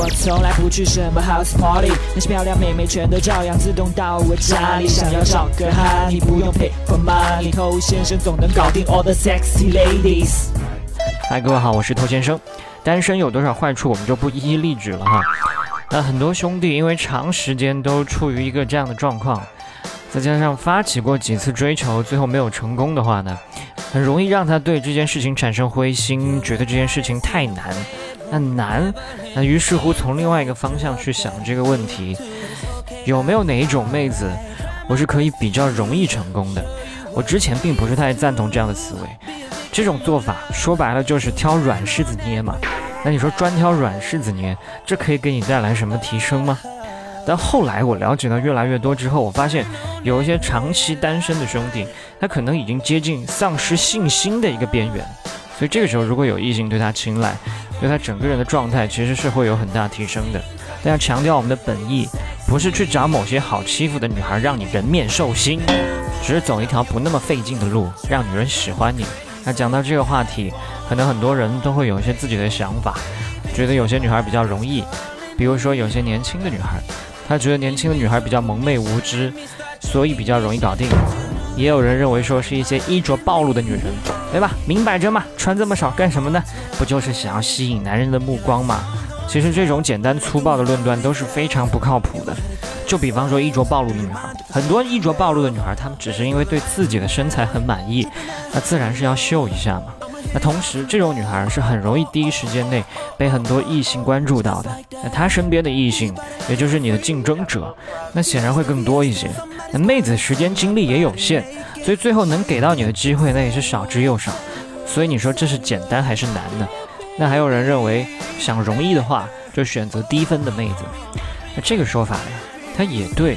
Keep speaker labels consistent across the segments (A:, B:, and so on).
A: 我从来不去什么 house party，那些漂亮妹妹全都照样自动到我家里。想要找个哈，你不用 pay for money，偷先生总能搞定 all the sexy ladies。
B: 嗨，各位好，我是头先生。单身有多少坏处，我们就不一一例举了哈。那很多兄弟因为长时间都处于一个这样的状况，再加上发起过几次追求，最后没有成功的话呢，很容易让他对这件事情产生灰心，觉得这件事情太难。那难，那于是乎从另外一个方向去想这个问题，有没有哪一种妹子，我是可以比较容易成功的？我之前并不是太赞同这样的思维，这种做法说白了就是挑软柿子捏嘛。那你说专挑软柿子捏，这可以给你带来什么提升吗？但后来我了解到越来越多之后，我发现有一些长期单身的兄弟，他可能已经接近丧失信心的一个边缘。所以这个时候，如果有异性对他青睐，对他整个人的状态其实是会有很大提升的。但要强调我们的本意，不是去找某些好欺负的女孩，让你人面兽心，只是走一条不那么费劲的路，让女人喜欢你。那讲到这个话题。可能很多人都会有一些自己的想法，觉得有些女孩比较容易，比如说有些年轻的女孩，她觉得年轻的女孩比较萌妹无知，所以比较容易搞定。也有人认为说是一些衣着暴露的女人，对吧？明摆着嘛，穿这么少干什么呢？不就是想要吸引男人的目光吗？其实这种简单粗暴的论断都是非常不靠谱的。就比方说衣着暴露的女孩，很多衣着暴露的女孩，她们只是因为对自己的身材很满意，那自然是要秀一下嘛。那同时，这种女孩是很容易第一时间内被很多异性关注到的。那她身边的异性，也就是你的竞争者，那显然会更多一些。那妹子时间精力也有限，所以最后能给到你的机会，那也是少之又少。所以你说这是简单还是难呢？那还有人认为，想容易的话，就选择低分的妹子。那这个说法呀，它也对，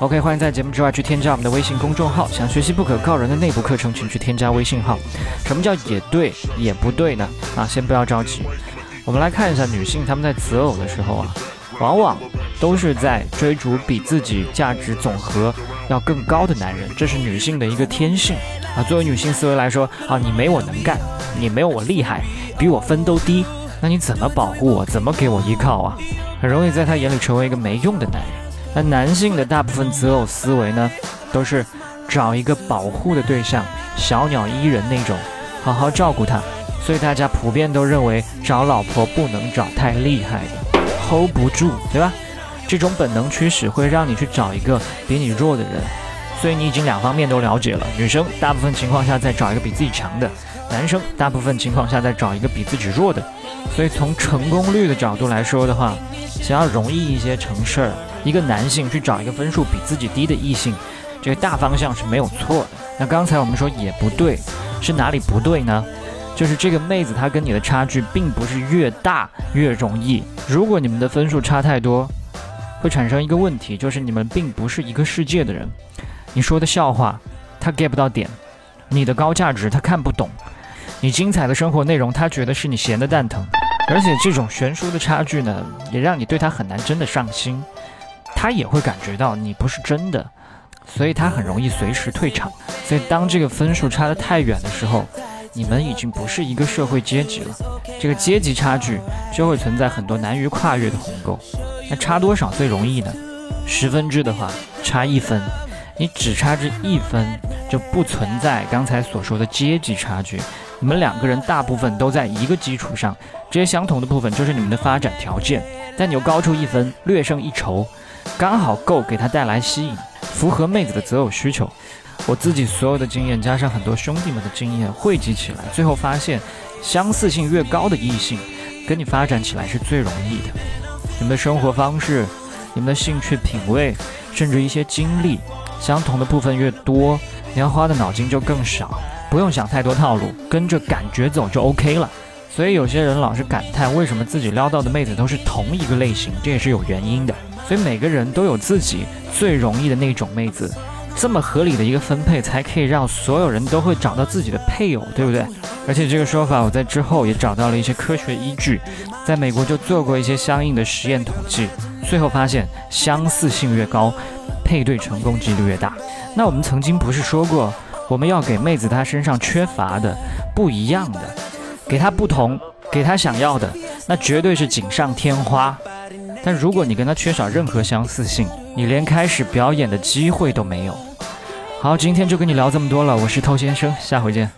B: OK，欢迎在节目之外去添加我们的微信公众号。想学习不可告人的内部课程，请去添加微信号。什么叫也对也不对呢？啊，先不要着急。我们来看一下女性，她们在择偶的时候啊，往往都是在追逐比自己价值总和要更高的男人，这是女性的一个天性啊。作为女性思维来说啊，你没我能干，你没有我厉害，比我分都低，那你怎么保护我？怎么给我依靠啊？很容易在她眼里成为一个没用的男人。那男性的大部分择偶思维呢，都是找一个保护的对象，小鸟依人那种，好好照顾他。所以大家普遍都认为找老婆不能找太厉害的，hold 不住，对吧？这种本能驱使会让你去找一个比你弱的人，所以你已经两方面都了解了。女生大部分情况下在找一个比自己强的，男生大部分情况下在找一个比自己弱的。所以从成功率的角度来说的话，想要容易一些成事儿，一个男性去找一个分数比自己低的异性，这个大方向是没有错的。那刚才我们说也不对，是哪里不对呢？就是这个妹子，她跟你的差距并不是越大越容易。如果你们的分数差太多，会产生一个问题，就是你们并不是一个世界的人。你说的笑话，他 get 不到点；你的高价值，他看不懂；你精彩的生活内容，他觉得是你闲的蛋疼。而且这种悬殊的差距呢，也让你对他很难真的上心。他也会感觉到你不是真的，所以他很容易随时退场。所以当这个分数差得太远的时候，你们已经不是一个社会阶级了，这个阶级差距就会存在很多难于跨越的鸿沟。那差多少最容易呢？十分制的话，差一分，你只差这一分，就不存在刚才所说的阶级差距。你们两个人大部分都在一个基础上，这些相同的部分就是你们的发展条件。但你又高出一分，略胜一筹，刚好够给他带来吸引，符合妹子的择偶需求。我自己所有的经验，加上很多兄弟们的经验汇集起来，最后发现，相似性越高的异性，跟你发展起来是最容易的。你们的生活方式、你们的兴趣品味，甚至一些经历，相同的部分越多，你要花的脑筋就更少，不用想太多套路，跟着感觉走就 OK 了。所以有些人老是感叹，为什么自己撩到的妹子都是同一个类型，这也是有原因的。所以每个人都有自己最容易的那种妹子。这么合理的一个分配，才可以让所有人都会找到自己的配偶，对不对？而且这个说法，我在之后也找到了一些科学依据，在美国就做过一些相应的实验统计，最后发现相似性越高，配对成功几率越大。那我们曾经不是说过，我们要给妹子她身上缺乏的、不一样的，给她不同，给她想要的，那绝对是锦上添花。但如果你跟他缺少任何相似性，你连开始表演的机会都没有。好，今天就跟你聊这么多了，我是偷先生，下回见。